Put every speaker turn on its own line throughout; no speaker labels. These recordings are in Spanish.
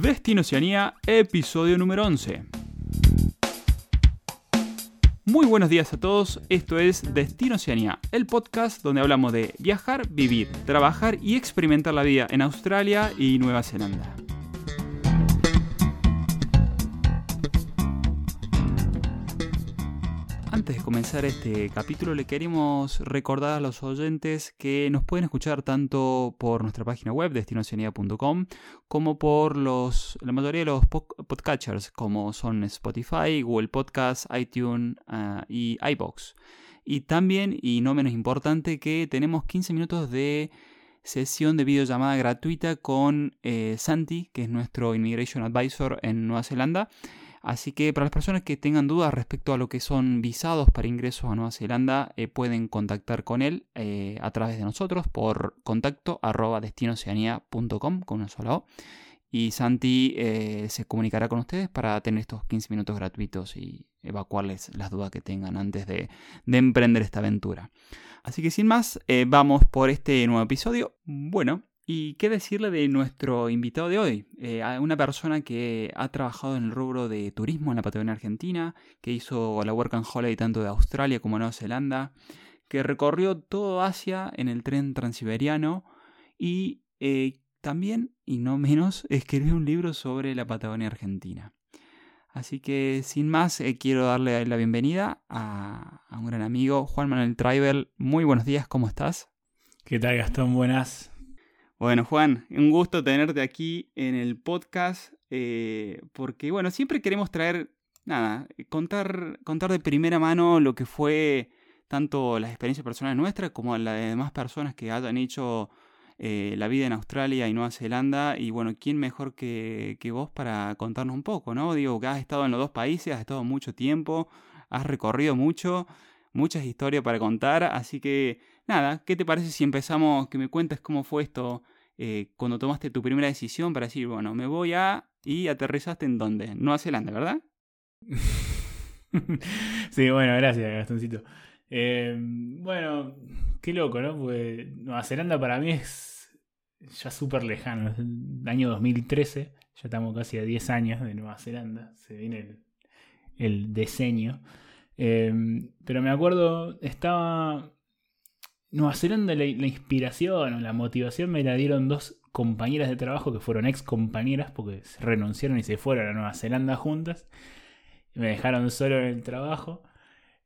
Destino Oceanía, episodio número 11. Muy buenos días a todos, esto es Destino Oceanía, el podcast donde hablamos de viajar, vivir, trabajar y experimentar la vida en Australia y Nueva Zelanda. Comenzar este capítulo le queremos recordar a los oyentes que nos pueden escuchar tanto por nuestra página web destinoceanía.com como por los, la mayoría de los podcatchers como son Spotify, Google Podcasts, iTunes ah, y iBox. Y también, y no menos importante, que tenemos 15 minutos de sesión de videollamada gratuita con eh, Santi, que es nuestro Immigration Advisor en Nueva Zelanda Así que para las personas que tengan dudas respecto a lo que son visados para ingresos a Nueva Zelanda, eh, pueden contactar con él eh, a través de nosotros por contacto arroba destinoceanía.com con una sola O. Y Santi eh, se comunicará con ustedes para tener estos 15 minutos gratuitos y evacuarles las dudas que tengan antes de, de emprender esta aventura. Así que sin más, vamos por este nuevo episodio. Bueno, ¿Y qué decirle de nuestro invitado de hoy? Eh, una persona que ha trabajado en el rubro de turismo en la Patagonia Argentina, que hizo la Work and Holiday tanto de Australia como Nueva Zelanda, que recorrió todo Asia en el tren transiberiano y eh, también, y no menos, escribió un libro sobre la Patagonia Argentina. Así que sin más, eh, quiero darle la bienvenida a, un gran amigo, Juan Manuel Traibel. Muy buenos días, ¿cómo estás?
¿Qué tal, Gastón? Buenas.
Bueno, Juan, un gusto tenerte aquí en el podcast, eh, porque bueno, siempre queremos traer, nada, contar, contar de primera mano lo que fue tanto las experiencias personales nuestras como la de demás personas que hayan hecho eh, la vida en Australia y Nueva Zelanda. Y bueno, ¿quién mejor que, que, vos para contarnos un poco, no? Digo, que has estado en los dos países, has estado mucho tiempo, has recorrido mucho, muchas historias para contar, así que nada, ¿qué te parece si empezamos, que me cuentes cómo fue esto eh, cuando tomaste tu primera decisión para decir, bueno, me voy a... y aterrizaste en dónde? Nueva Zelanda, ¿verdad?
sí, bueno, gracias, Gastoncito. Eh, bueno, qué loco, ¿no? Porque Nueva Zelanda para mí es ya súper lejano. Es el año 2013, ya estamos casi a 10 años de Nueva Zelanda. Se viene el, diseño. Eh, pero me acuerdo, estaba Nueva Zelanda la, inspiración o la motivación me la dieron dos compañeras de trabajo que fueron ex compañeras porque se renunciaron y se fueron a Nueva Zelanda juntas. me dejaron solo en el trabajo,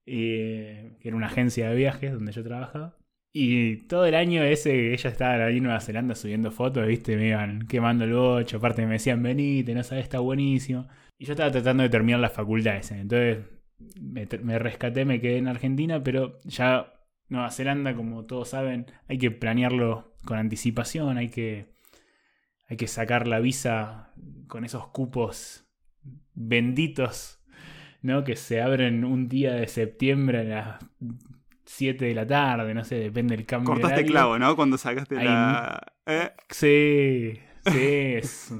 que era una agencia de viajes donde yo trabajaba. Y todo el año ese, ellas estaban ahí en Nueva Zelanda subiendo fotos, viste, me iban quemando el bocho, aparte me decían, venite, no sabes, está buenísimo. Y yo estaba tratando de terminar la facultad ese. Entonces me, me rescaté, me quedé en Argentina, pero ya Nueva Zelanda, como todos saben, hay que planearlo con anticipación, hay que, hay que sacar la visa con esos cupos benditos, ¿no? Que se abren un día de septiembre a las 7 de la tarde, no sé, depende del cambio.
Cortaste clavo, ¿no? Cuando sacaste la.
¿Eh? Sí, sí, es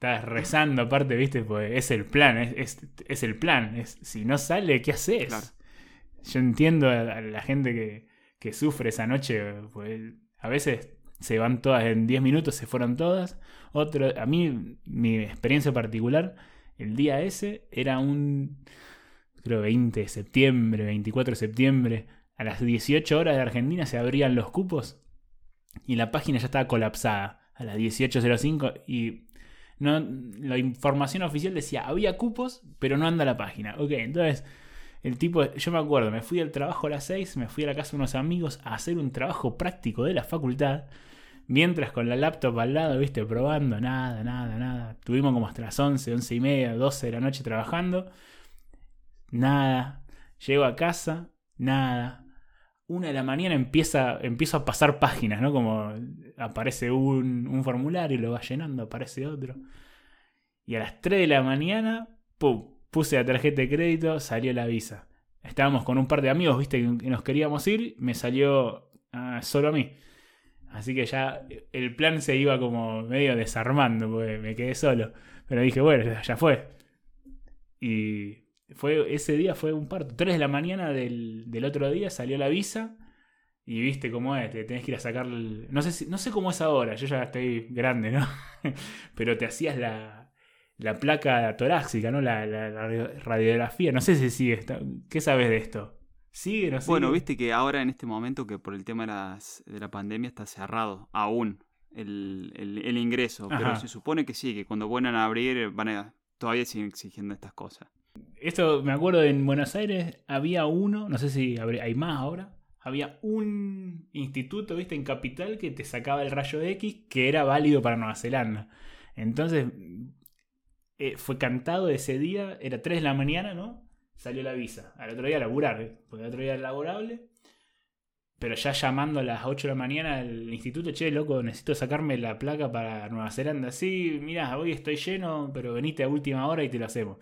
Estás rezando aparte, viste, pues es el plan, es, es, el plan. Es, si no sale, ¿qué haces? Yo entiendo a, la gente que, que, sufre esa noche, pues a veces se van todas en 10 minutos, se fueron todas. Otro, a mí, mi experiencia particular, el día ese era un, creo, 20 de septiembre, 24 de septiembre, a las 18 horas de Argentina se abrían los cupos y la página ya estaba colapsada a las 18.05 y no, la información oficial decía había cupos, pero no anda la página. Ok, entonces el tipo, yo me acuerdo, me fui al trabajo a las 6, me fui a la casa de unos amigos a hacer un trabajo práctico de la facultad. Mientras con la laptop al lado, viste, probando, nada, nada, nada. Tuvimos como hasta las 11, 11 y media, 12 de la noche trabajando. Nada. Llego a casa, nada. Una de la mañana empieza, empiezo a pasar páginas, ¿no? Como aparece un, un formulario, lo va llenando, aparece otro. Y a las 3 de la mañana, ¡pum! Puse la tarjeta de crédito, salió la visa. Estábamos con un par de amigos, viste, que nos queríamos ir, me salió ah, solo a mí. Así que ya el plan se iba como medio desarmando, porque me quedé solo. Pero dije, bueno, ya fue. Y fue ese día fue un parto. 3 de la mañana del, del otro día salió la visa. Y viste cómo es, te tenés que ir a sacar. No, sé no sé cómo es ahora, yo ya estoy grande, ¿no? Pero te hacías la, la placa torácica, ¿no? La, radiografía. No sé si sigue. ¿Qué sabes de esto? ¿Sigue? ¿No sigue?
Bueno, viste que ahora en este momento, que por el tema de, las, de la pandemia está cerrado aún el, el, ingreso. Pero se supone que sí, que cuando vuelvan a abrir van a, todavía siguen exigiendo estas cosas.
Esto me acuerdo en Buenos Aires había uno, no sé si hay más ahora, había un instituto, viste, en Capital que te sacaba el rayo X que era válido para Nueva Zelanda. Entonces, eh, fue cantado ese día, era 3 de la mañana, ¿no? Salió la visa. Al otro día laburar, ¿eh? porque el otro día era laborable. Pero ya llamando a las 8 de la mañana al instituto, che, loco, necesito sacarme la placa para Nueva Zelanda. Sí, mira, hoy estoy lleno, pero venite a última hora y te lo hacemos.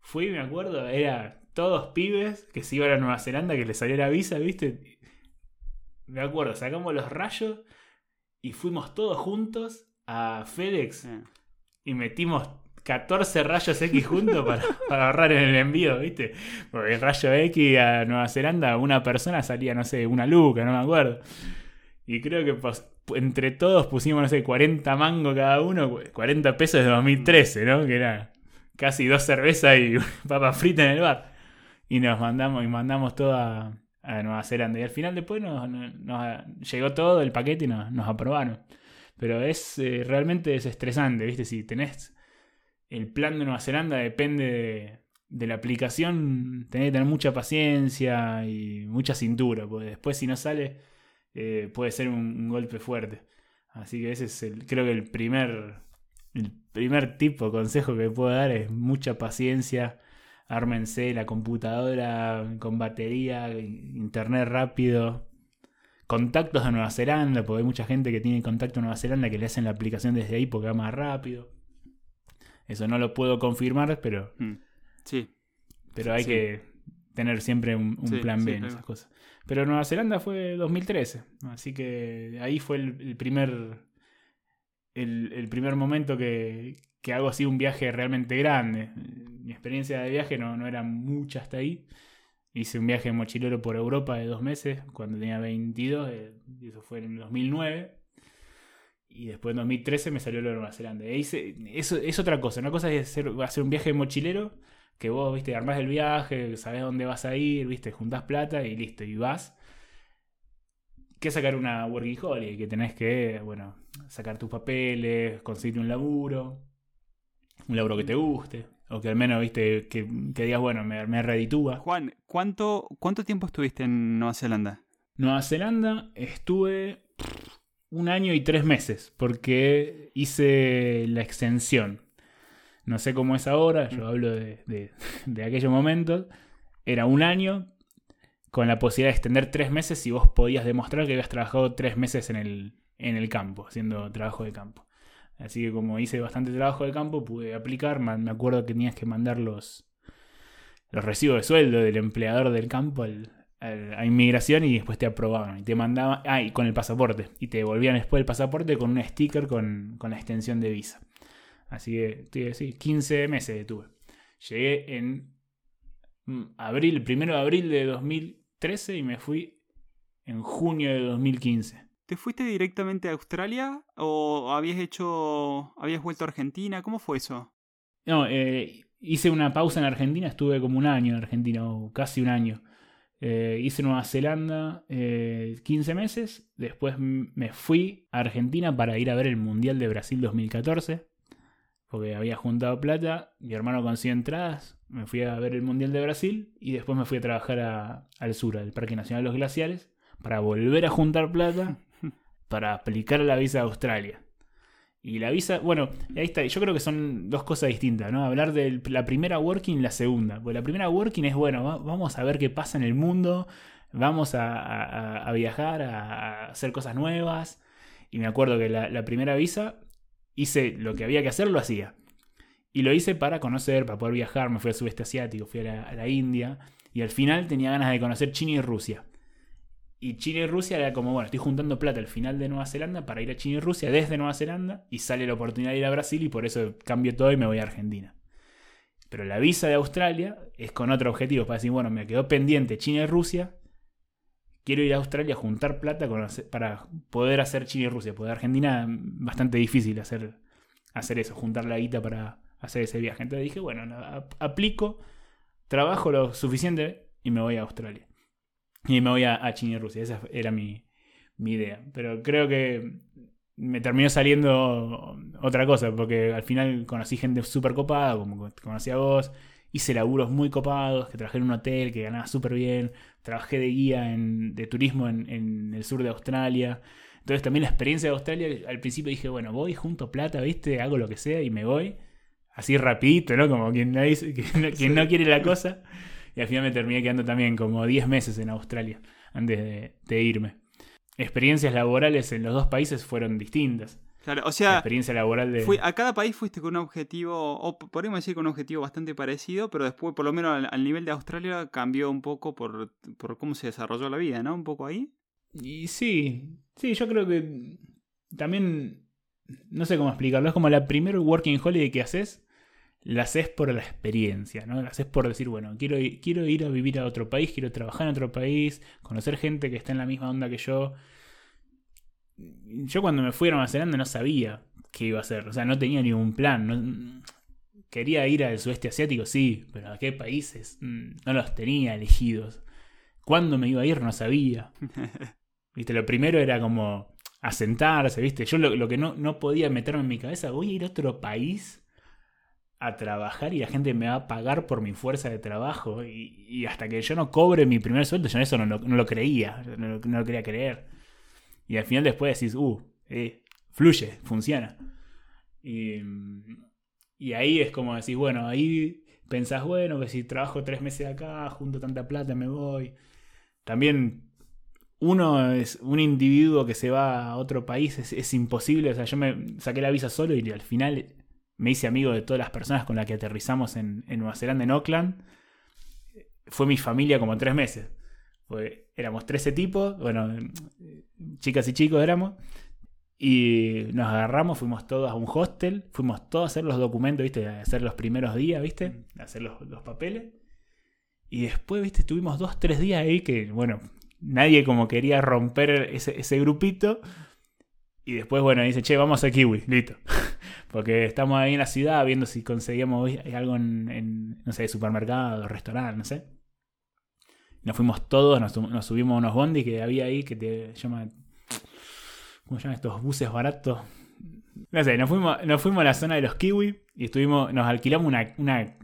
Fui, me acuerdo, era todos pibes que se iban a Nueva Zelanda, que les salió la visa, ¿viste? me acuerdo, sacamos los rayos y fuimos todos juntos a FedEx eh. y metimos 14 rayos X juntos para, ahorrar en el envío, ¿viste? Porque el rayo X a Nueva Zelanda, una persona salía, no sé, una luca, no me acuerdo. Y creo que entre todos pusimos, no sé, 40 mangos cada uno, 40 pesos de 2013, ¿no? Que era casi dos cervezas y papa frita en el bar. Y nos mandamos, y mandamos todo a, Nueva Zelanda. Y al final después nos, llegó todo el paquete y nos, aprobaron. Pero es eh, realmente es estresante, ¿viste? Si tenés el plan de Nueva Zelanda depende de, la aplicación, tenés que tener mucha paciencia y mucha cintura, porque después si no sale eh, puede ser un, golpe fuerte. Así que ese es el, creo que el primer, el primer tipo consejo que puedo dar es mucha paciencia ármense la computadora con batería, internet rápido, contactos de Nueva Zelanda, porque hay mucha gente que tiene contacto en Nueva Zelanda que le hacen la aplicación desde ahí porque va más rápido. Eso no lo puedo confirmar, pero.
Mm. Sí.
Pero hay que tener siempre un, plan B en esas cosas. Pero Nueva Zelanda fue 2013, así que ahí fue el, primer. el, primer momento que, que hago así un viaje realmente grande. Mi experiencia de viaje no, no era mucha hasta ahí. Hice un viaje mochilero por Europa de dos meses cuando tenía 22, eh, y eso fue en 2009. Y después en 2013 me salió lo de Nueva Zelanda. E hice, eso es otra cosa. Una cosa es hacer, hacer un viaje mochilero, que vos, viste, armás el viaje, sabés dónde vas a ir, viste, juntás plata y listo, y vas. Que sacar una working holiday, que tenés que, bueno, sacar tus papeles, conseguir un laburo un laburo que te guste. O que al menos, viste, que, digas, bueno, me, me reditúa.
Juan, ¿cuánto, ¿cuánto tiempo estuviste en Nueva Zelanda?
Nueva Zelanda estuve un año y tres meses, porque hice la extensión. No sé cómo es ahora, yo mm. hablo de, de, de aquellos momentos. Era un año con la posibilidad de extender tres meses si vos podías demostrar que habías trabajado tres meses en el, en el campo, haciendo trabajo de campo. Así que como hice bastante trabajo de campo, pude aplicar. Me acuerdo que tenías que mandar los, los recibos de sueldo del empleador del campo a inmigración y después te aprobaban. Y te mandaban, ah, y con el pasaporte. Y te devolvían después el pasaporte con un sticker con, con la extensión de visa. Así que, sí, 15 meses tuve. Llegué en mm, abril, primero de abril de 2013 y me fui en junio de 2015.
¿Te fuiste directamente a Australia o habías hecho, habías vuelto a Argentina? ¿Cómo fue eso?
No, eh, hice una pausa en Argentina, estuve como un año en Argentina, o casi un año. Eh, hice Nueva Zelanda 15 eh, meses, después me fui a Argentina para ir a ver el Mundial de Brasil 2014, porque había juntado plata, mi hermano consiguió entradas, me fui a ver el Mundial de Brasil y después me fui a trabajar al sur, al Parque Nacional de los Glaciares, para volver a juntar plata para aplicar la visa de Australia. Y la visa, bueno, ahí está, yo creo que son dos cosas distintas, ¿no? Hablar de la primera working y la segunda. Pues la primera working es, bueno, vamos a ver qué pasa en el mundo, vamos a, viajar, a, hacer cosas nuevas. Y me acuerdo que la, primera visa hice lo que había que hacer, lo hacía. Y lo hice para conocer, para poder viajar, me fui al sudeste asiático, fui a la India. Y al final tenía ganas de conocer China y Rusia. Y China y Rusia era como, bueno, estoy juntando plata al final de Nueva Zelanda para ir a China y Rusia desde Nueva Zelanda y sale la oportunidad de ir a Brasil y por eso cambio todo y me voy a Argentina. Pero la visa de Australia es con otro objetivo, para decir, bueno, me quedó pendiente China y Rusia, quiero ir a Australia a juntar plata para poder hacer China y Rusia. Porque Argentina bastante difícil hacer, hacer eso, juntar la guita para hacer ese viaje. Entonces dije, bueno, aplico, trabajo lo suficiente y me voy a Australia. Y me voy a, China y Rusia. Esa era mi, mi idea. Pero creo que me terminó saliendo otra cosa, porque al final conocí gente súper copada, como conocí a vos, hice laburos muy copados, que trabajé en un hotel, que ganaba súper bien, trabajé de guía en, de turismo en, el sur de Australia. Entonces también la experiencia de Australia, al principio dije, bueno, voy, junto plata, ¿viste? Hago lo que sea y me voy. Así rapidito, ¿no? Como quien no, quien no, quiere la cosa. Y al final me terminé quedando también como 10 meses en Australia antes de irme experiencias laborales en los dos países fueron distintas.
Claro, o sea,
la experiencia laboral de...
a cada país fuiste con un objetivo, o podríamos decir con un objetivo bastante parecido, pero después, por lo menos al, nivel de Australia, cambió un poco por, por, cómo se desarrolló la vida, ¿no? Un poco ahí.
Y sí, sí, yo creo que también, no sé cómo explicarlo, es como la primer working holiday que haces, la haces por la experiencia, ¿no? La haces por decir, bueno, quiero, quiero ir a vivir a otro país, quiero trabajar en otro país, conocer gente que está en la misma onda que yo. Yo cuando me fui a Nueva Zelanda no sabía qué iba a hacer, o sea, no tenía ningún plan. Quería ir al sudeste asiático, sí, pero a qué países mm, no los tenía elegidos. ¿Cuándo me iba a ir? No sabía. Viste, lo primero era como asentarse, ¿viste? Yo lo, lo que no, no podía meterme en mi cabeza, voy a ir a otro país a trabajar y la gente me va a pagar por mi fuerza de trabajo. Y, hasta que yo no cobre mi primer sueldo, yo eso no, lo creía, no, lo quería creer. Y al final después decís, uh, eh, fluye, funciona. Y, y, ahí es como decís, bueno, ahí pensás, bueno, que si trabajo tres meses acá, junto tanta plata, me voy. También uno es un individuo que se va a otro país, es imposible. O sea, yo me saqué la visa solo y al final me hice amigo de todas las personas con las que aterrizamos en, Nueva Zelanda, en Auckland. Fue mi familia como tres meses. éramos 13 tipos, bueno, chicas y chicos éramos. Y nos agarramos, fuimos todos a un hostel, fuimos todos a hacer los documentos, ¿viste? A hacer los primeros días, ¿viste? A hacer los, papeles. Y después, ¿viste? Estuvimos dos, tres días ahí que, bueno, nadie como quería romper ese, ese grupito. Y después, bueno, dice, che, vamos a Kiwi, listo. Porque estamos ahí en la ciudad viendo si conseguíamos algo en, no sé, supermercado, restaurante, no sé. Nos fuimos todos, nos, subimos a unos bondis que había ahí que te llaman. ¿Cómo llaman estos buses baratos? No sé, nos fuimos, nos fuimos a la zona de los kiwi y estuvimos, nos alquilamos una, una,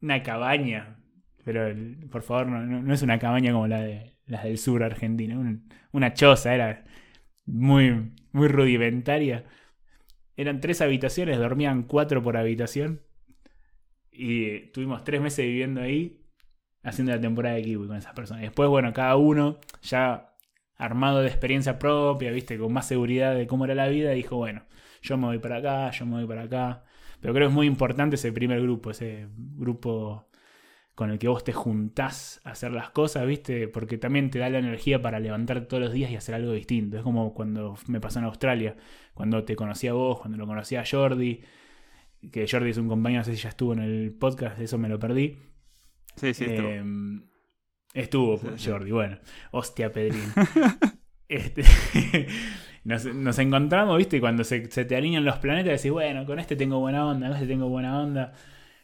una cabaña. Pero por favor, no, es una cabaña como la de las del sur argentino. una choza, era muy, muy rudimentaria. Eran tres habitaciones, dormían cuatro por habitación. Y tuvimos tres meses viviendo ahí, haciendo la temporada de Kiwi con esas personas. después, bueno, cada uno ya armado de experiencia propia, viste, con más seguridad de cómo era la vida, dijo, bueno, yo me voy para acá, yo me voy para acá. Pero creo que es muy importante ese primer grupo, ese grupo con el que vos te juntás a hacer las cosas, ¿viste? Porque también te da la energía para levantarte todos los días y hacer algo distinto. Es como cuando me pasó en Australia cuando te conocí a vos, cuando lo conocí a Jordi, que Jordi es un compañero, no sé si ya estuvo en el podcast, eso me lo perdí.
Sí, sí, estuvo.
Em, estuvo Jordi, bueno. Hostia, Pedrín. este, nos, encontramos, ¿viste? Cuando se, te alinean los planetas, decís, bueno, con este tengo buena onda, con este tengo buena onda.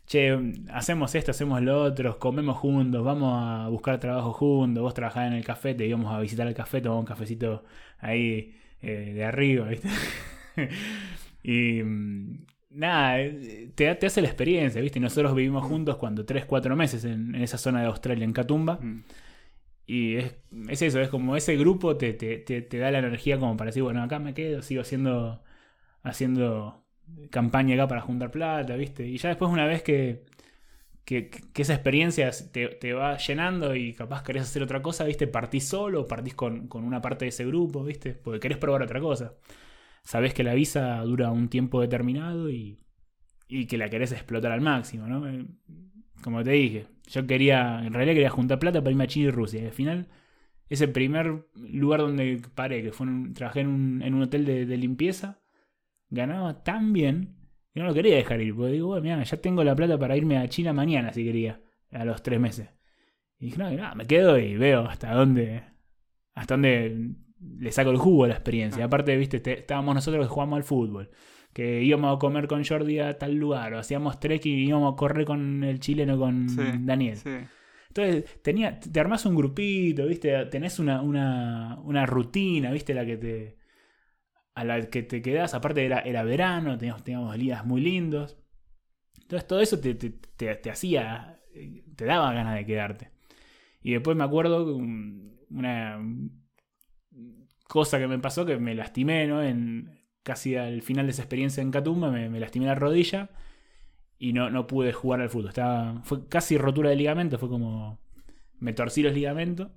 Che, hacemos esto, hacemos lo otro, comemos juntos, vamos a buscar trabajo juntos, vos trabajás en el café, te íbamos a visitar el café, tomamos un cafecito ahí eh, de arriba, ¿viste? y mm, nada, eh, te, te, hace la experiencia, ¿viste? nosotros vivimos juntos cuando 3, 4 meses en, esa zona de Australia, en Catumba. Mm. Y es, es, eso, es como ese grupo te, te, te, da la energía como para decir, bueno, acá me quedo, sigo haciendo, haciendo campaña acá para juntar plata, ¿viste? Y ya después una vez que, que, esa experiencia te, va llenando y capaz querés hacer otra cosa, ¿viste? Partís solo partís con, una parte de ese grupo, ¿viste? Porque querés probar otra cosa. Sabés que la visa dura un tiempo determinado y, y que la querés explotar al máximo, ¿no? Como te dije, yo quería, en realidad quería juntar plata para irme a Chile y Rusia. Y al final, ese primer lugar donde paré, que fue trabajé en un, en un hotel de limpieza, ganaba tan bien y no lo quería dejar ir, porque digo, bueno, mira, ya tengo la plata para irme a China mañana si quería, a los tres meses. Y dije, no, me quedo y veo hasta dónde, hasta dónde le saco el jugo a la experiencia. Aparte, viste, estábamos nosotros que jugamos al fútbol, que íbamos a comer con Jordi a tal lugar, o hacíamos trek y íbamos a correr con el chileno, con Daniel. Entonces, tenía, te armás un grupito, viste, tenés una, una, una rutina, viste, la que te a la que te quedás, aparte era, era verano, teníamos, teníamos días muy lindos. Entonces todo eso te, te, te, hacía, te daba ganas de quedarte. Y después me acuerdo una cosa que me pasó que me lastimé, ¿no? En, casi al final de esa experiencia en Catumba me, me lastimé la rodilla y no, no pude jugar al fútbol. Estaba, fue casi rotura de ligamento, fue como me torcí los ligamentos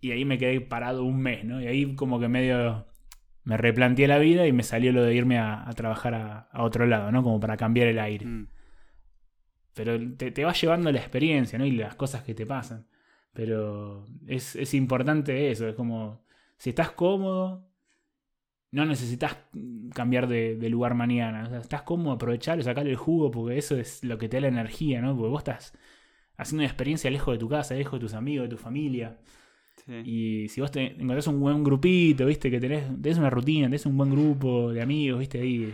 y ahí me quedé parado un mes, ¿no? Y ahí como que medio me replanteé la vida y me salió lo de irme a, trabajar a, otro lado, ¿no? Como para cambiar el aire. Mm. Pero te, te va llevando la experiencia, ¿no? Y las cosas que te pasan. Pero es, es importante eso, es como, si estás cómodo, no necesitas cambiar de, lugar mañana. O sea, estás cómodo, aprovecharlo, sacarle el jugo, porque eso es lo que te da la energía, ¿no? Porque vos estás haciendo una experiencia lejos de tu casa, lejos de tus amigos, de tu familia. Y si vos te encontrás un buen grupito, viste, que tenés, tenés una rutina, tenés un buen grupo de amigos, viste, ahí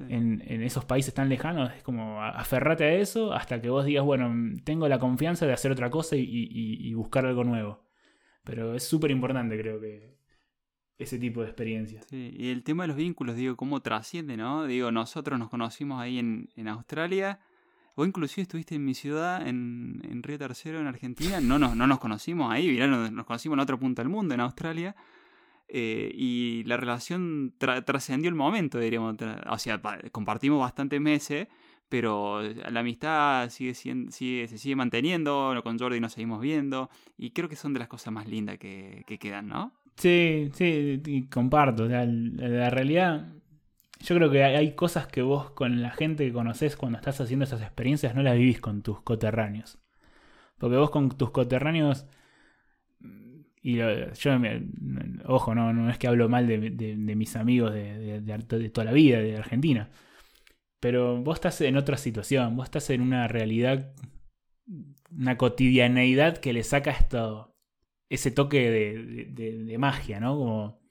en, esos países tan lejanos, es como aferrate a eso hasta que vos digas, bueno, tengo la confianza de hacer otra cosa y, buscar algo nuevo. Pero es súper importante, creo que, ese tipo de experiencia.
Sí, y el tema de los vínculos, digo, cómo trasciende, ¿no? Digo, nosotros nos conocimos ahí en, en Australia o inclusive estuviste en mi ciudad, en, en Río Tercero, en Argentina. No nos, no nos conocimos ahí, nos, conocimos en otra punta del mundo, en Australia. Eh, y la relación trascendió el momento, diríamos. O sea, compartimos bastantes meses, pero la amistad sigue, sigue, se sigue manteniendo. Con Jordi nos seguimos viendo. Y creo que son de las cosas más lindas que, que quedan, ¿no?
Sí, sí, comparto. La, la realidad yo creo que hay cosas que vos con la gente que conoces cuando estás haciendo esas experiencias no las vivís con tus coterráneos. Porque vos con tus coterráneos. Y yo, ojo, no, no es que hablo mal de, mis amigos de, de, toda la vida, de Argentina. Pero vos estás en otra situación, vos estás en una realidad, una cotidianeidad que le saca esto, ese toque de, magia, ¿no? Como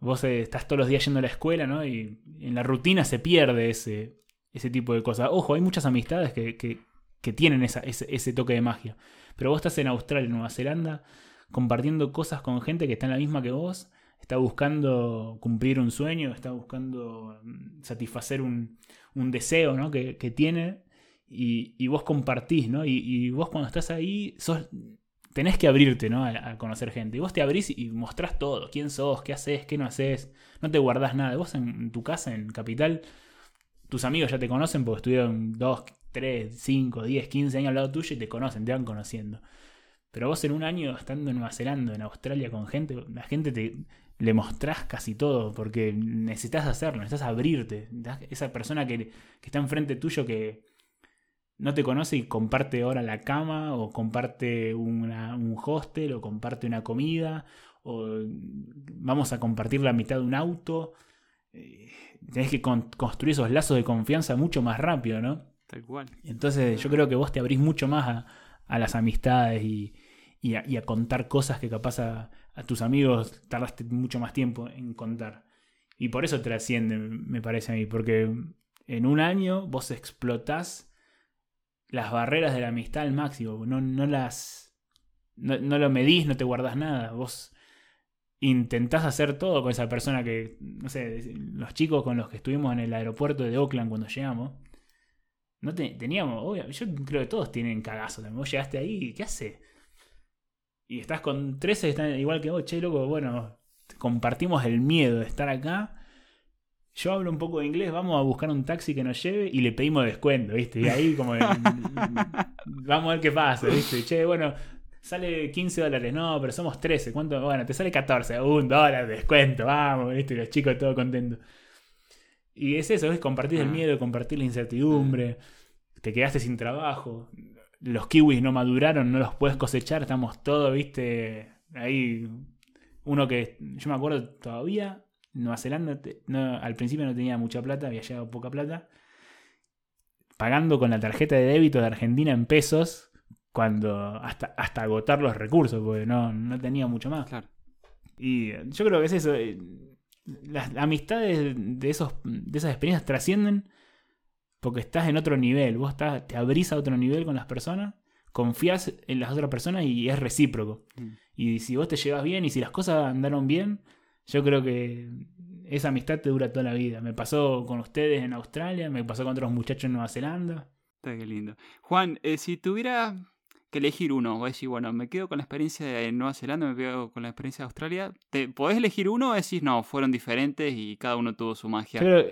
Vos eh, estás todos los días yendo a la escuela, ¿no? Y en la rutina se pierde ese, ese tipo de cosas. Ojo, hay muchas amistades que, que, tienen esa, ese, toque de magia. Pero vos estás en Australia, en Nueva Zelanda, compartiendo cosas con gente que está en la misma que vos, está buscando cumplir un sueño, está buscando mm, satisfacer un, un deseo ¿no? que, que tiene. Y, y, vos compartís, ¿no? Y, y, vos cuando estás ahí sos tenés que abrirte, ¿no? A, conocer gente. Y vos te abrís y mostrás todo. ¿Quién sos? ¿Qué haces? ¿Qué no haces? No te guardás nada. Vos en, tu casa, en Capital, tus amigos ya te conocen porque estuvieron 2, 3, 5, 10, 15 años al lado tuyo y te conocen, te van conociendo. Pero vos en un año estando en Nueva Zelanda, en Australia con gente, la gente te le mostrás casi todo porque necesitas hacerlo, necesitas abrirte. Esa persona que, que está enfrente tuyo que, no te conoce y comparte ahora la cama o comparte un hostel o comparte una comida o vamos a compartir la mitad de un auto. Eh, tenés que construir esos lazos de confianza mucho más rápido, ¿no?
Tal cual.
Entonces yo creo que vos te abrís mucho más a, las amistades y, a, contar cosas que capaz a, a tus amigos tardaste mucho más tiempo en contar. Y por eso trasciende, me parece a mí, porque en un año vos explotás las barreras de la amistad al máximo. No, no las. No, lo medís, no te guardas nada. Vos intentás hacer todo con esa persona que. No sé, los chicos con los que estuvimos en el aeropuerto de Oakland cuando llegamos. No teníamos. Obvio, yo creo que todos tienen cagazo. Vos llegaste ahí, ¿qué hace? Y estás con 13, están igual que vos, che, loco. Bueno, compartimos el miedo de estar acá yo hablo un poco de inglés, vamos a buscar un taxi que nos lleve y le pedimos descuento, ¿viste? Y ahí como, vamos a ver qué pasa, ¿viste? Che, bueno, sale 15 dólares, no, pero somos 13, ¿cuánto? Bueno, te sale 14, un dólar de descuento, vamos, ¿viste? Y los chicos todos contentos. Y es eso, es compartir el ah. miedo, compartir la incertidumbre, te quedaste sin trabajo, los kiwis no maduraron, no los puedes cosechar, estamos todos, ¿viste? Ahí, uno que yo me acuerdo todavía, Nueva Zelanda al principio no tenía mucha plata, había llegado poca plata. Pagando con la tarjeta de débito de Argentina en pesos, cuando hasta, hasta agotar los recursos, porque no, no tenía mucho más. Y yo creo que es eso. eh, Las amistades de, esos, de esas experiencias trascienden porque estás en otro nivel. Vos estás, te abrís a otro nivel con las personas, confías en las otras personas y es recíproco.
Mm.
Y si vos te llevas bien y si las cosas andaron bien, yo creo que esa amistad te dura toda la vida. Me pasó con ustedes en Australia, me pasó con otros muchachos en Nueva Zelanda.
Está qué lindo. Juan, eh, si tuviera que elegir uno, a decir, bueno, me quedo con la experiencia de Nueva Zelanda, me quedo con la experiencia de Australia. ¿Te, ¿Podés elegir uno o decís, no, fueron diferentes y cada uno tuvo su magia?
Pero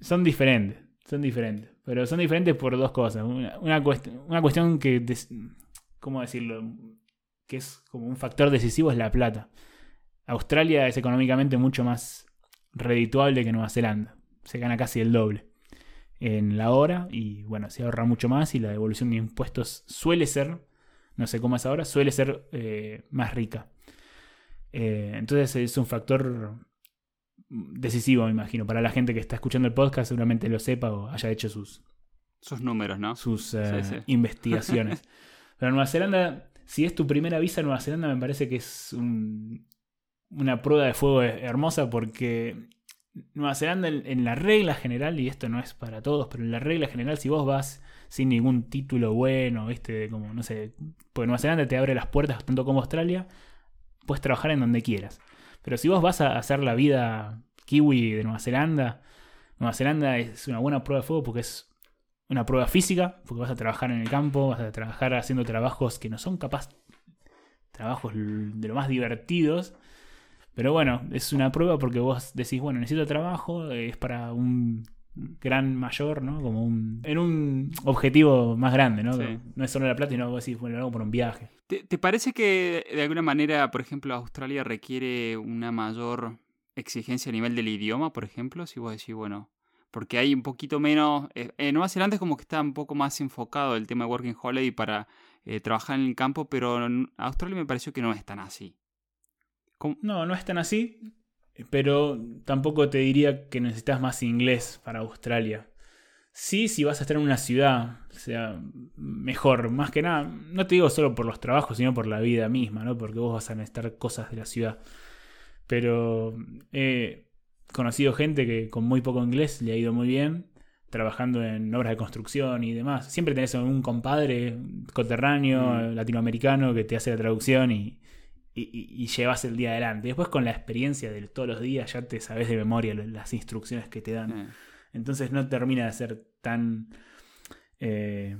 son diferentes, son diferentes. Pero son diferentes por dos cosas. Una, una, cuest- una cuestión que, ¿cómo decirlo? Que es como un factor decisivo es la plata. Australia es económicamente mucho más redituable que Nueva Zelanda. Se gana casi el doble en la hora y bueno, se ahorra mucho más y la devolución de impuestos suele ser, no sé cómo es ahora, suele ser eh, más rica. Eh, entonces es un factor decisivo, me imagino. Para la gente que está escuchando el podcast, seguramente lo sepa o haya hecho sus,
Sus números, ¿no?
sus eh,
Sí, sí.
investigaciones. Pero Nueva Zelanda, si es tu primera visa a Nueva Zelanda, me parece que es un- una prueba de fuego hermosa porque Nueva Zelanda, en, en la regla general, y esto no es para todos, pero en la regla general, si vos vas sin ningún título bueno, ¿viste? Como, no sé, porque Nueva Zelanda te abre las puertas tanto como Australia, puedes trabajar en donde quieras. Pero si vos vas a hacer la vida kiwi de Nueva Zelanda, Nueva Zelanda es una buena prueba de fuego porque es una prueba física, porque vas a trabajar en el campo, vas a trabajar haciendo trabajos que no son capaz, trabajos de lo más divertidos. Pero bueno, es una prueba porque vos decís, bueno, necesito trabajo, es para un gran mayor, ¿no? Como un... En un objetivo más grande, ¿no?
Sí.
No es solo la plata, sino vos decís, bueno, hago por un viaje.
¿Te, te parece que de alguna manera, por ejemplo, Australia requiere una mayor exigencia a nivel del idioma, por ejemplo? Si vos decís, bueno, porque hay un poquito menos... eh, en Nueva Zelanda es como que está un poco más enfocado el tema de Working Holiday para eh, trabajar en el campo, pero en Australia me pareció que no es tan así.
No, no es tan así, pero tampoco te diría que necesitas más inglés para Australia. Sí, si vas a estar en una ciudad, o sea, mejor, más que nada, no te digo solo por los trabajos, sino por la vida misma, ¿no? Porque vos vas a necesitar cosas de la ciudad. Pero he conocido gente que con muy poco inglés le ha ido muy bien, trabajando en obras de construcción y demás. Siempre tenés un compadre coterráneo,
Mm.
latinoamericano, que te hace la traducción y, y, y- y llevas el día adelante. Después con la experiencia de todos los días ya te sabes de memoria las instrucciones que te dan. Entonces no termina de ser tan eh,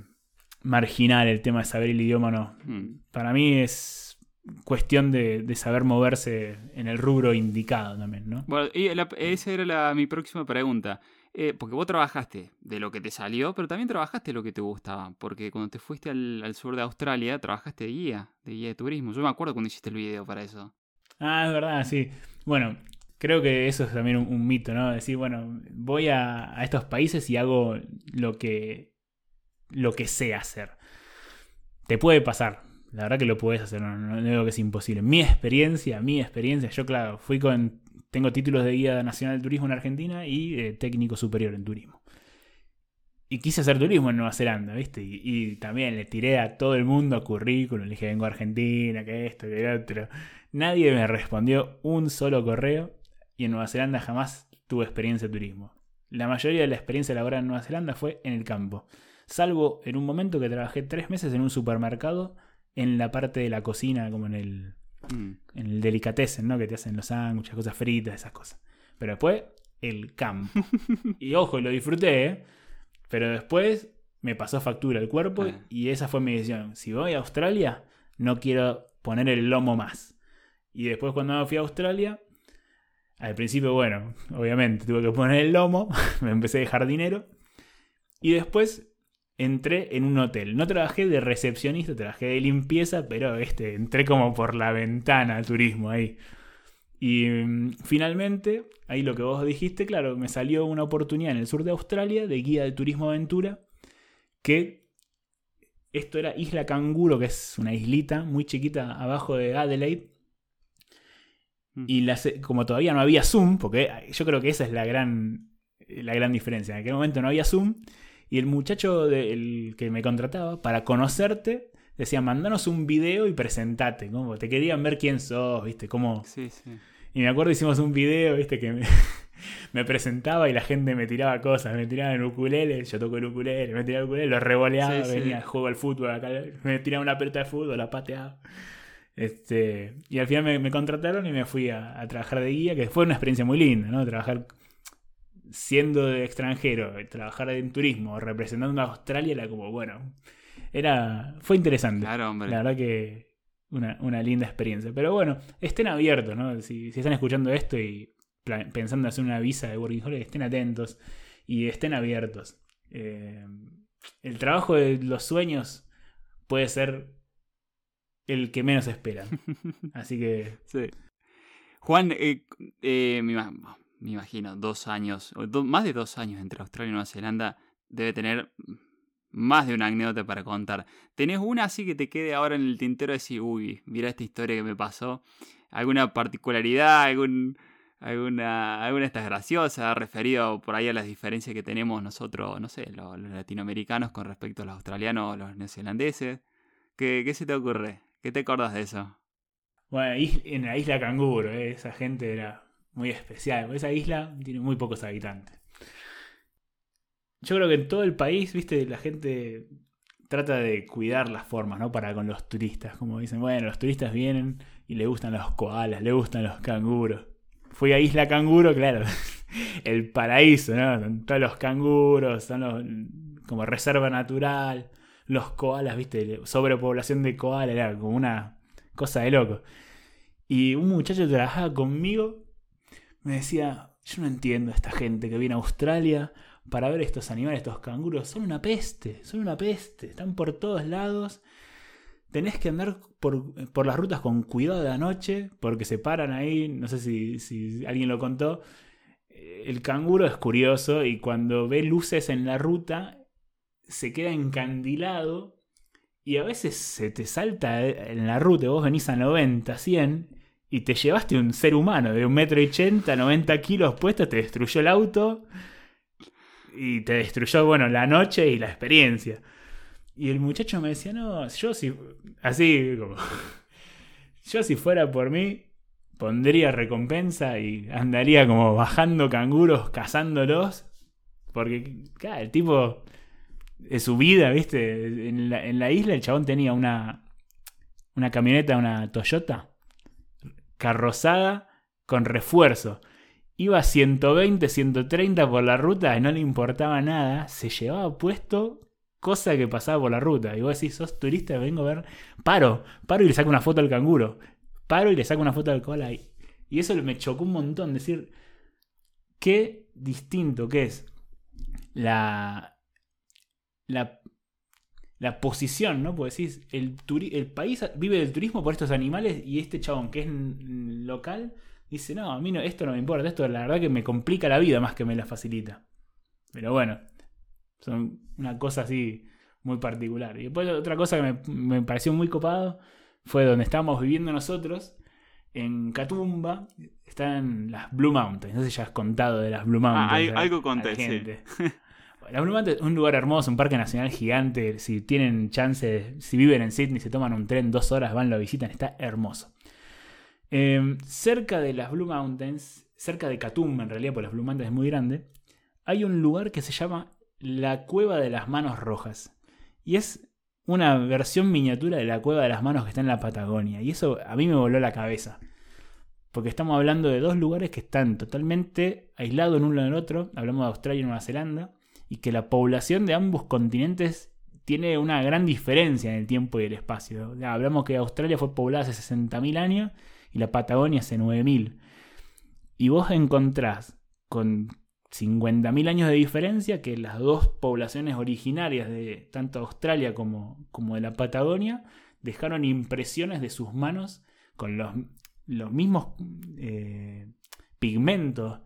marginal el tema de saber el idioma, no.
mm.
Para mí es cuestión de, de saber moverse en el rubro indicado también, ¿no?
Bueno, y la- esa era la- mi próxima pregunta. Eh, porque vos trabajaste de lo que te salió, pero también trabajaste lo que te gustaba. Porque cuando te fuiste al, sur de Australia, trabajaste de guía, de guía de turismo. Yo me acuerdo cuando hiciste el video para eso.
Ah, es verdad, sí. Bueno, creo que eso es también un, mito, ¿no? Decir, bueno, voy a, estos países y hago lo que, lo que sé hacer. Te puede pasar. La verdad que lo puedes hacer, no, no digo que es imposible. Mi experiencia, mi experiencia, yo claro, fui con, tengo títulos de guía nacional de turismo en Argentina y eh, técnico superior en turismo. Y quise hacer turismo en Nueva Zelanda, ¿viste? Y, y también le tiré a todo el mundo currículum, le dije, vengo a Argentina, que esto, que lo otro. Nadie me respondió un solo correo y en Nueva Zelanda jamás tuve experiencia de turismo. La mayoría de la experiencia laboral en Nueva Zelanda fue en el campo. Salvo en un momento que trabajé tres meses en un supermercado en la parte de la cocina, como en el,
Mm.
en el delicatessen, ¿no? Que te hacen los sándwiches, cosas fritas, esas cosas. Pero después, el campo. y ojo, lo disfruté, ¿eh? Pero después me pasó factura el cuerpo
Ah.
y esa fue mi decisión. Si voy a Australia, no quiero poner el lomo más. Y después cuando fui a Australia, al principio, bueno, obviamente tuve que poner el lomo, me empecé de jardinero. Y después entré en un hotel. No trabajé de recepcionista, trabajé de limpieza, pero este, entré como por la ventana al turismo ahí. Y mm, finalmente, ahí lo que vos dijiste, claro, me salió una oportunidad en el sur de Australia de guía de turismo aventura, que esto era Isla Canguro, que es una islita muy chiquita abajo de Adelaide.
Mm.
Y la como todavía no había Zoom, porque yo creo que esa es la gran, la gran diferencia. En aquel momento no había Zoom. Y el muchacho del que me contrataba, para conocerte, decía, mandanos un video y presentate. Como te querían ver quién sos, ¿viste? Cómo...
Sí, sí.
Y me acuerdo hicimos un video, ¿viste? Que me, me presentaba y la gente me tiraba cosas. Me tiraban el ukulele, yo toco el ukulele, me tiraba el ukulele, lo revoleaba,
Sí,
venía, juego al fútbol, acá, me tiraba una pelota de fútbol, la pateaba. Este, y al final me, me contrataron y me fui a, a trabajar de guía, que fue una experiencia muy linda, ¿no? Trabajar siendo de extranjero, trabajar en turismo, representando a Australia, era como, bueno, era, fue interesante.
Claro, hombre.
La verdad que una, una linda experiencia. Pero bueno, estén abiertos, ¿no? Si, si están escuchando esto y pensando en hacer una visa de Working Holiday, estén atentos y estén abiertos. Eh, el trabajo de los sueños puede ser el que menos esperan. Así que
Sí. Juan, eh, eh, me, ima- me imagino, dos años, más de dos años entre Australia y Nueva Zelanda, debe tener más de una anécdota para contar. ¿Tenés una así que te quede ahora en el tintero de decir, uy, mira esta historia que me pasó? ¿Alguna particularidad, alguna, alguna de estas graciosas, referido por ahí a las diferencias que tenemos nosotros, no sé, los, latinoamericanos con respecto a los australianos o los neozelandeses? ¿Qué, ¿Qué se te ocurre? ¿Qué te acordás de eso?
Bueno, en la isla Canguro, eh, esa gente era muy especial. Esa isla tiene muy pocos habitantes. Yo creo que en todo el país, viste, la gente trata de cuidar las formas, ¿no? Para con los turistas. Como dicen, bueno, los turistas vienen y le gustan los koalas, le gustan los canguros. Fui a Isla Canguro, claro. El paraíso, ¿no? Son todos los canguros, son los, como reserva natural. Los koalas, viste, sobrepoblación de koalas, era como una cosa de loco. Y un muchacho trabajaba conmigo me decía, yo no entiendo a esta gente que viene a Australia para ver estos animales, estos canguros, son una peste, son una peste, están por todos lados. Tenés que andar por, por las rutas con cuidado de la noche, porque se paran ahí, no sé si, si alguien lo contó. Eh, El canguro es curioso y cuando ve luces en la ruta se queda encandilado y a veces se te salta en la ruta, vos venís a 90, 100 y te llevaste un ser humano de un metro ochenta, 90 kilos puesto, te destruyó el auto y te destruyó, bueno, la noche y la experiencia. Y el muchacho me decía, no, yo si, así como, yo si fuera por mí, pondría recompensa y andaría como bajando canguros, cazándolos, porque, claro, el tipo de su vida, ¿viste? En la, en la isla el chabón tenía una, una camioneta, una Toyota, carrozada con refuerzo. Iba a 120, 130 por la ruta y no le importaba nada. Se llevaba puesto cosa que pasaba por la ruta. Y vos decís, sos turista, vengo a ver. Paro, paro y le saco una foto al canguro. Paro y le saco una foto al koala. Y, y eso me chocó un montón. Decir, qué distinto que es la, la, la posición, ¿no? Porque decís, el, el país vive del turismo por estos animales y este chabón que es local dice, no, a mí no, esto no me importa, esto la verdad que me complica la vida más que me la facilita. Pero bueno, son una cosa así muy particular. Y después otra cosa que me, me pareció muy copado fue donde estábamos viviendo nosotros, en Catumba, están las Blue Mountains. No sé si ya has contado de las Blue Mountains.
Ah, hay-
a-
algo conté, sí.
gente. Blue Mountains es un lugar hermoso, un parque nacional gigante. Si tienen chance, si viven en Sydney, se toman un tren dos horas, van, lo visitan, está hermoso. Eh, cerca de las Blue Mountains, cerca de Catumba en realidad, porque las Blue Mountains es muy grande, hay un lugar que se llama la Cueva de las Manos Rojas. Y es una versión miniatura de la Cueva de las Manos que está en la Patagonia. Y eso a mí me voló la cabeza. Porque estamos hablando de dos lugares que están totalmente aislados en uno del otro. Hablamos de Australia y Nueva Zelanda. Y que la población de ambos continentes tiene una gran diferencia en el tiempo y el espacio. Ya, hablamos que Australia fue poblada hace 60.000 años y la Patagonia hace 9.000. Y vos encontrás con 50.000 años de diferencia que las dos poblaciones originarias de tanto Australia como, como de la Patagonia dejaron impresiones de sus manos con los, los mismos eh, pigmentos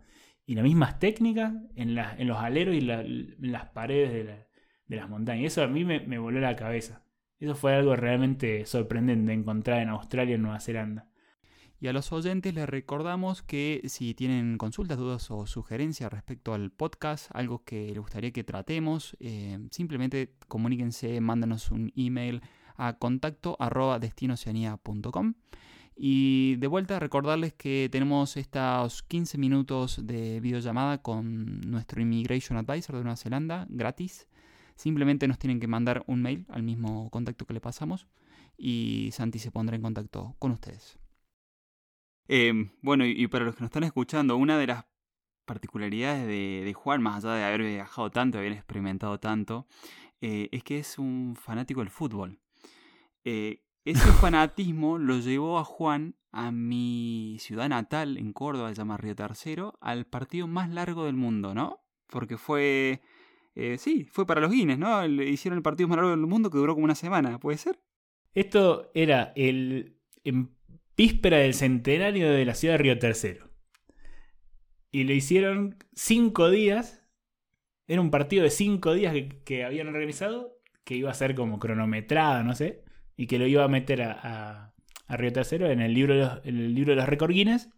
y las mismas técnicas en, los aleros y en las paredes de, la- de las montañas. Eso a mí me, me voló la cabeza. Eso fue algo realmente sorprendente encontrar en Australia y en Nueva Zelanda.
Y a los oyentes les recordamos que si tienen consultas, dudas o sugerencias respecto al podcast, algo que les gustaría que tratemos, eh, simplemente comuníquense, mándanos un email a contacto Y de vuelta recordarles que tenemos estos 15 minutos de videollamada con nuestro Immigration Advisor de Nueva Zelanda gratis. Simplemente nos tienen que mandar un mail al mismo contacto que le pasamos y Santi se pondrá en contacto con ustedes. Em, bueno, y para los que nos están escuchando, una de las particularidades de, Juan, más allá de haber viajado tanto, haber experimentado tanto, eh, es que es un fanático del fútbol. Eh, ese fanatismo lo llevó a Juan a mi ciudad natal, en Córdoba, se llama Río Tercero, al partido más largo del mundo, ¿no? Porque fue... Eh, sí, fue para los Guinness, ¿no? Le hicieron el partido más largo del mundo que duró como una semana, ¿puede ser?
Esto era el en víspera del centenario de la ciudad de Río Tercero. Y le hicieron cinco días. Era un partido de cinco días que, habían organizado, que iba a ser como cronometrada, no sé, y que lo iba a meter a, Río Tercero en el libro de los, en el libro de los Guinness.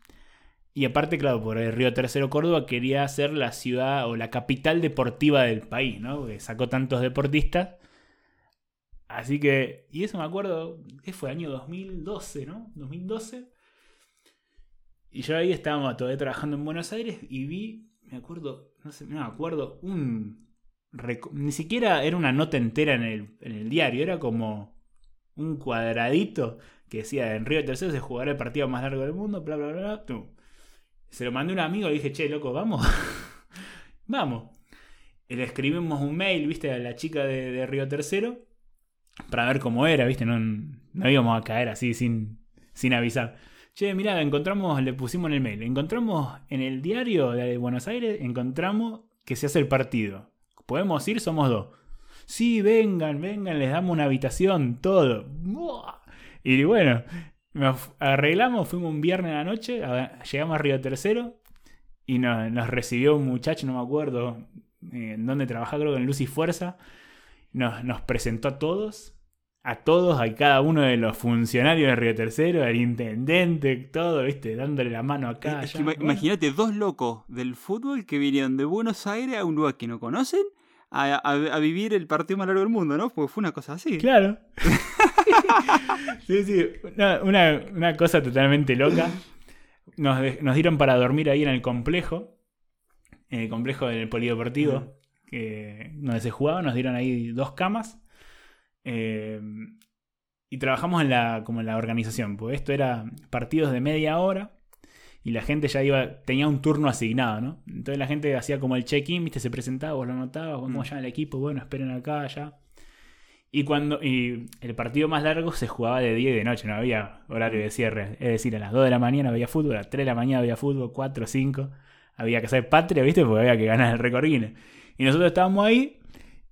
Y aparte, claro, por el Río Tercero Córdoba quería ser la ciudad o la capital deportiva del país, ¿no? Porque sacó tantos deportistas Así que, y eso me acuerdo, que fue año 2012, ¿no? 2012. Y yo ahí estábamos todavía trabajando en Buenos Aires y vi, me acuerdo, no sé, no me acuerdo, un... Ni siquiera era una nota entera en el, en el diario, era como un cuadradito que decía, en Río Tercero se jugará el partido más largo del mundo, bla, bla, bla. bla. Se lo mandé a un amigo y dije, che, loco, vamos. vamos. le escribimos un mail, viste, a la chica de, de Río Tercero para ver cómo era, ¿viste? No, no íbamos a caer así sin, sin avisar. Che, mirá, encontramos, le pusimos en el mail, encontramos en el diario de Buenos Aires, encontramos que se hace el partido. ¿Podemos ir? Somos dos. Sí, vengan, vengan, les damos una habitación, todo. Y bueno, nos arreglamos, fuimos un viernes a la noche, llegamos a Río Tercero y nos, recibió un muchacho, no me acuerdo en dónde trabajaba, creo que en Luz y Fuerza nos, presentó a todos, a todos, a cada uno de los funcionarios de Río Tercero, al intendente, todo, viste, dándole la mano acá.
Imagínate dos locos del fútbol que vinieron de Buenos Aires a un lugar que no conocen a, vivir el partido más largo del mundo, ¿no? Porque fue una cosa así.
Claro. sí, sí, una, cosa totalmente loca. Nos, nos, dieron para dormir ahí en el complejo, en el complejo del polideportivo que, donde se jugaba, nos dieron ahí dos camas. Eh, y trabajamos en la, como en la organización, pues esto era partidos de media hora y la gente ya iba, tenía un turno asignado, ¿no? Entonces la gente hacía como el check-in, viste, se presentaba, vos lo anotabas, cómo mm. el equipo, bueno, esperen acá, allá. Y cuando y el partido más largo se jugaba de día y de noche, no había horario de cierre. Es decir, a las 2 de la mañana había fútbol, a las 3 de la mañana había fútbol, 4, 5. Había que hacer patria, ¿viste? Porque había que ganar el récord y nosotros estábamos ahí.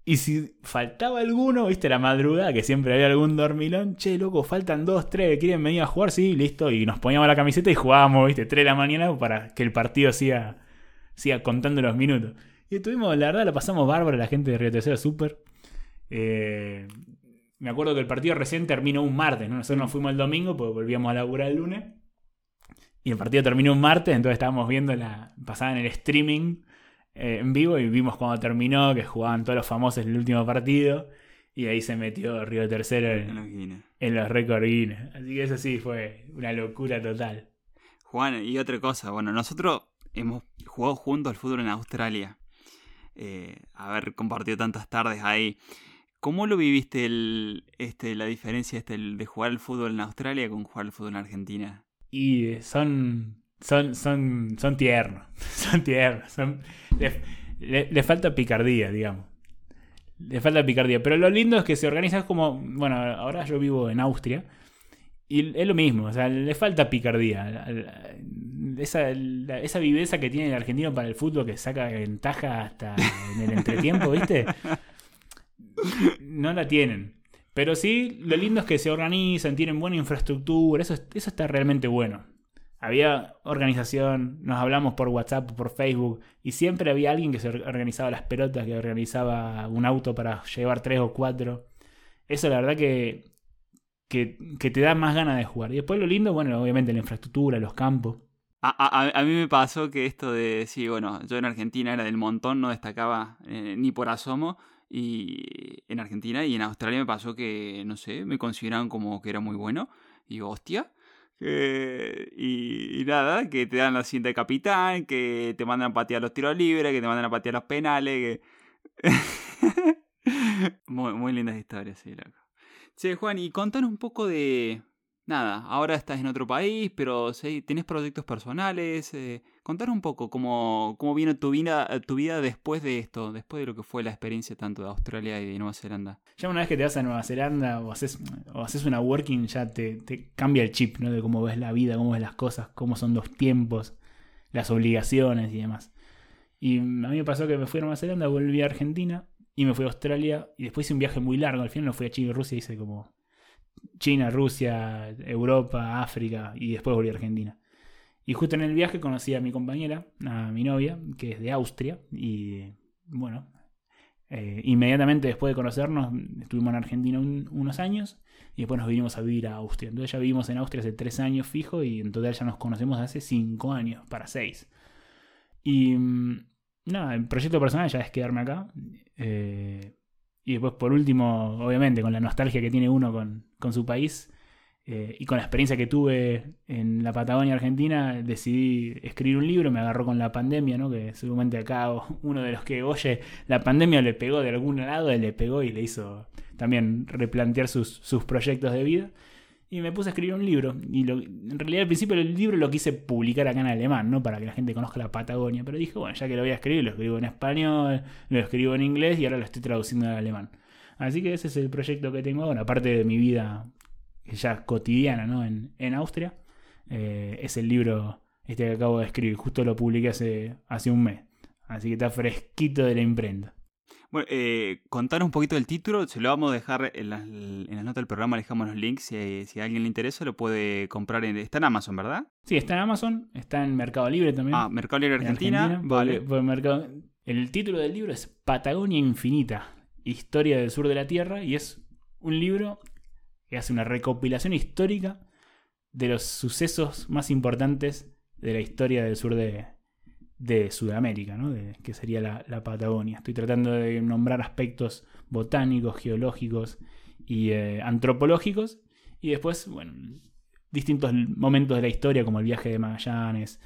Y si faltaba alguno, viste, la madrugada, que siempre había algún dormilón, che, loco, faltan dos, tres, quieren venir a jugar, sí, listo. Y nos poníamos la camiseta y jugábamos, viste, tres de la mañana para que el partido siga, siga contando los minutos. Y estuvimos, la verdad, la pasamos bárbaro, la gente de Río Tercero, súper. Eh, me acuerdo que el partido recién terminó un martes, ¿no? Nosotros nos fuimos el domingo, porque volvíamos a laburar el lunes. Y el partido terminó un martes, entonces estábamos viendo la. pasada en el streaming eh, en vivo y vimos cuando terminó que jugaban todos los famosos en el último partido. Y ahí se metió Río Tercero en, en los récords Guinness. Así que eso sí fue una locura total.
Juan, y otra cosa, bueno, nosotros hemos jugado juntos al fútbol en Australia. Eh, haber compartido tantas tardes ahí. ¿Cómo lo viviste el, este, la diferencia este, de jugar al fútbol en Australia con jugar al fútbol en Argentina?
Y son son, son, son tiernos. Son tiernos. Son, le, falta picardía, digamos. Le falta picardía. Pero lo lindo es que se organiza como. Bueno, ahora yo vivo en Austria. Y es lo mismo. O sea, le falta picardía. Esa, esa viveza que tiene el argentino para el fútbol que saca ventaja hasta en el entretiempo, ¿viste? No la tienen. Pero sí, lo lindo es que se organizan, tienen buena infraestructura. Eso, eso está realmente bueno había organización, nos hablamos por WhatsApp, por Facebook, y siempre había alguien que se organizaba las pelotas, que organizaba un auto para llevar tres o cuatro. Eso la verdad que, que, te da más ganas de jugar. Y después lo lindo, bueno, obviamente la infraestructura, los campos.
A, mí me pasó que esto de, sí, bueno, yo en Argentina era del montón, no destacaba eh, ni por asomo, Y en Argentina y en Australia me pasó que, no sé, me consideraban como que era muy bueno. Y hostia. Y, nada, que te dan la cinta de capitán, que te mandan a patear los tiros libres, que te mandan a patear los penales. Muy, muy lindas historias, sí, loco. Che, Juan, y contanos un poco de, nada, ahora estás en otro país, pero ¿sí? tienes proyectos personales. Eh, contar un poco cómo, cómo vino tu vida, tu vida después de esto, después de lo que fue la experiencia tanto de Australia y de Nueva Zelanda.
Ya una vez que te vas a Nueva Zelanda o haces, o haces una working, ya te, te cambia el chip, ¿no? De cómo ves la vida, cómo ves las cosas, cómo son los tiempos, las obligaciones y demás. Y a mí me pasó que me fui a Nueva Zelanda, volví a Argentina y me fui a Australia y después hice un viaje muy largo. Al final no fui a Chile y Rusia, hice como China, Rusia, Europa, África y después volví a Argentina. Y justo en el viaje conocí a mi compañera, a mi novia, que es de Austria. Y bueno, eh, inmediatamente después de conocernos, estuvimos en Argentina unos años y después nos vinimos a vivir a Austria. Entonces ya vivimos en Austria hace tres años fijo y en total ya nos conocemos hace cinco años, para seis. Y mm, nada, el proyecto personal ya es quedarme acá. Eh, y después, por último, obviamente, con la nostalgia que tiene uno con, su país eh, y con la experiencia que tuve en la Patagonia Argentina, decidí escribir un libro. Me agarró con la pandemia, ¿no? Que seguramente acá uno de los que oye, la pandemia le pegó de algún lado, le pegó y le hizo también replantear sus, sus proyectos de vida y me puse a escribir un libro. Y en realidad al principio el libro lo quise publicar acá en alemán, ¿no? Para que la gente conozca la Patagonia. Pero dije, bueno, ya que lo voy a escribir, lo escribo en español, lo escribo en inglés y ahora lo estoy traduciendo al alemán. Así que ese es el proyecto que tengo ahora, aparte de mi vida ya cotidiana, ¿no? En, en Austria. Eh, es el libro este que acabo de escribir. Justo lo publiqué hace, hace un mes. Así que está fresquito de la imprenta.
Bueno, eh, contanos un poquito del título, se lo vamos a dejar en las, notas del programa, dejamos los links, si, a alguien le interesa lo puede comprar, en, está en Amazon, ¿verdad?
Sí, está en Amazon, está en Mercado Libre también.
Ah, Mercado Libre Argentina, vale.
El título del libro es Patagonia Infinita, Historia del Sur de la Tierra, y es un libro que hace una recopilación histórica de los sucesos más importantes de la historia del sur de, de Sudamérica, ¿no? de, que sería la, Patagonia. Estoy tratando de nombrar aspectos botánicos, geológicos y eh, antropológicos. Y después, bueno, distintos momentos de la historia, como el viaje de Magallanes,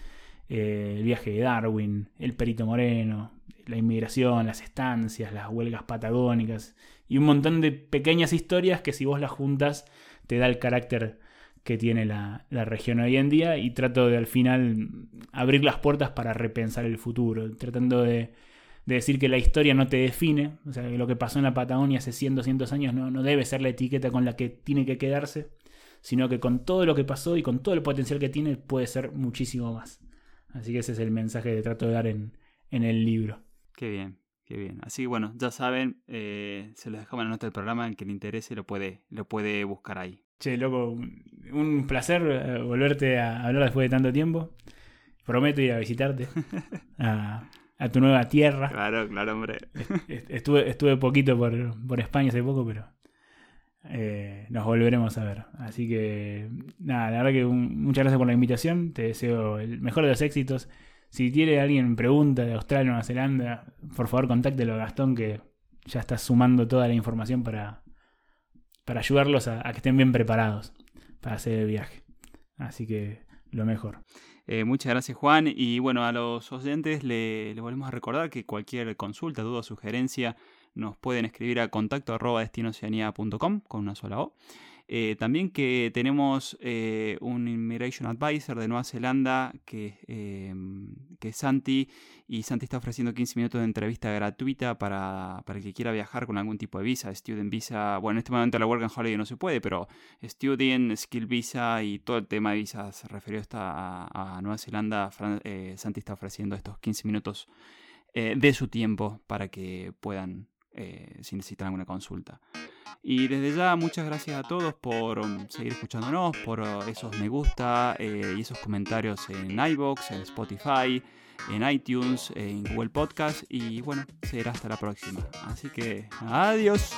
eh, el viaje de Darwin, el Perito Moreno, la inmigración, las estancias, las huelgas patagónicas y un montón de pequeñas historias que si vos las juntas te da el carácter que tiene la, región hoy en día y trato de al final abrir las puertas para repensar el futuro, tratando de, decir que la historia no te define, o sea, que lo que pasó en la Patagonia hace 100, 200 años no, no debe ser la etiqueta con la que tiene que quedarse, sino que con todo lo que pasó y con todo el potencial que tiene puede ser muchísimo más. Así que ese es el mensaje que trato de dar en, en el libro.
Qué bien. Qué bien. Así que bueno, ya saben, eh, se los dejamos en la nota del programa, en que le interese lo puede, lo puede buscar ahí.
Che, loco, un placer eh, volverte a hablar después de tanto tiempo. Prometo ir a visitarte a, tu nueva tierra.
Claro, claro, hombre.
Estuve, estuve poquito por, por España hace poco, pero eh, nos volveremos a ver. Así que, nada, la verdad que muchas gracias por la invitación. Te deseo el mejor de los éxitos. Si tiene alguien pregunta de Australia o Nueva Zelanda, por favor contáctelo a Gastón, que ya está sumando toda la información para, para ayudarlos a, que estén bien preparados para hacer el viaje. Así que lo mejor.
Eh, muchas gracias Juan y bueno a los oyentes le, volvemos a recordar que cualquier consulta, duda sugerencia nos pueden escribir a contacto arroba con una sola O. Eh, también que tenemos eh, un Immigration Advisor de Nueva Zelanda que, eh, que, es Santi y Santi está ofreciendo 15 minutos de entrevista gratuita para, el que quiera viajar con algún tipo de visa, Student Visa, bueno en este momento la Work and Holiday no se puede, pero Student, Skill Visa y todo el tema de visas referido a, a Nueva Zelanda, Santi está ofreciendo estos 15 minutos de su tiempo para que puedan, si necesitan alguna consulta. Y desde ya muchas gracias a todos por um, seguir escuchándonos, por uh, esos me gusta eh, y esos comentarios en iBox, en Spotify, en iTunes, en Google Podcast y bueno, será hasta la próxima. Así que adiós.